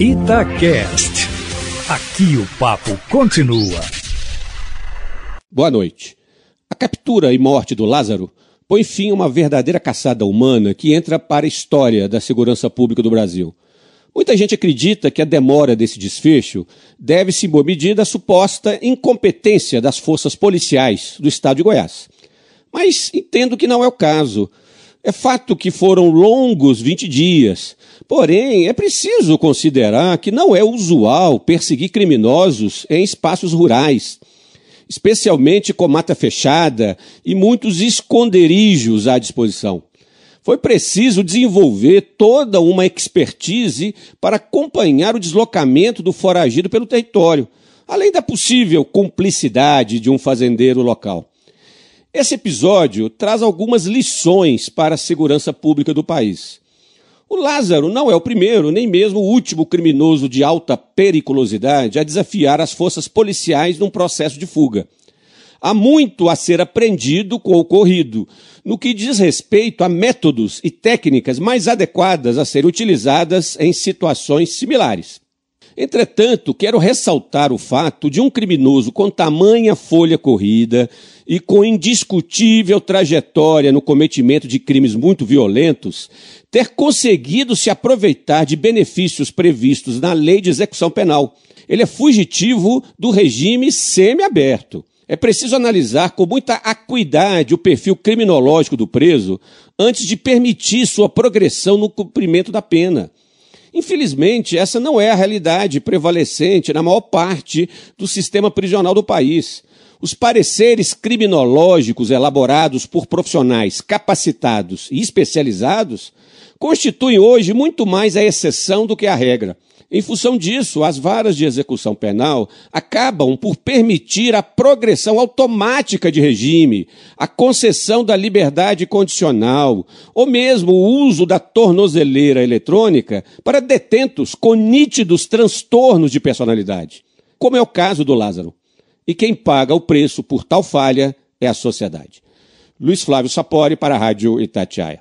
Itacast. Aqui o papo continua. Boa noite. A captura e morte do Lázaro põe fim a uma verdadeira caçada humana que entra para a história da segurança pública do Brasil. Muita gente acredita que a demora desse desfecho deve-se, em boa medida, à suposta incompetência das forças policiais do estado de Goiás. Mas entendo que não é o caso. É fato que foram longos 20 dias. Porém, é preciso considerar que não é usual perseguir criminosos em espaços rurais, especialmente com mata fechada e muitos esconderijos à disposição. Foi preciso desenvolver toda uma expertise para acompanhar o deslocamento do foragido pelo território, além da possível cumplicidade de um fazendeiro local. Esse episódio traz algumas lições para a segurança pública do país. O Lázaro não é o primeiro, nem mesmo o último criminoso de alta periculosidade a desafiar as forças policiais num processo de fuga. Há muito a ser aprendido com o ocorrido, no que diz respeito a métodos e técnicas mais adequadas a serem utilizadas em situações similares. Entretanto, quero ressaltar o fato de um criminoso com tamanha folha corrida e com indiscutível trajetória no cometimento de crimes muito violentos ter conseguido se aproveitar de benefícios previstos na lei de execução penal. Ele é fugitivo do regime semiaberto. É preciso analisar com muita acuidade o perfil criminológico do preso antes de permitir sua progressão no cumprimento da pena. Infelizmente, essa não é a realidade prevalecente na maior parte do sistema prisional do país. Os pareceres criminológicos elaborados por profissionais capacitados e especializados constituem hoje muito mais a exceção do que a regra. Em função disso, as varas de execução penal acabam por permitir a progressão automática de regime, a concessão da liberdade condicional, ou mesmo o uso da tornozeleira eletrônica para detentos com nítidos transtornos de personalidade, como é o caso do Lázaro. E quem paga o preço por tal falha é a sociedade. Luiz Flávio Sapori para a Rádio Itatiaia.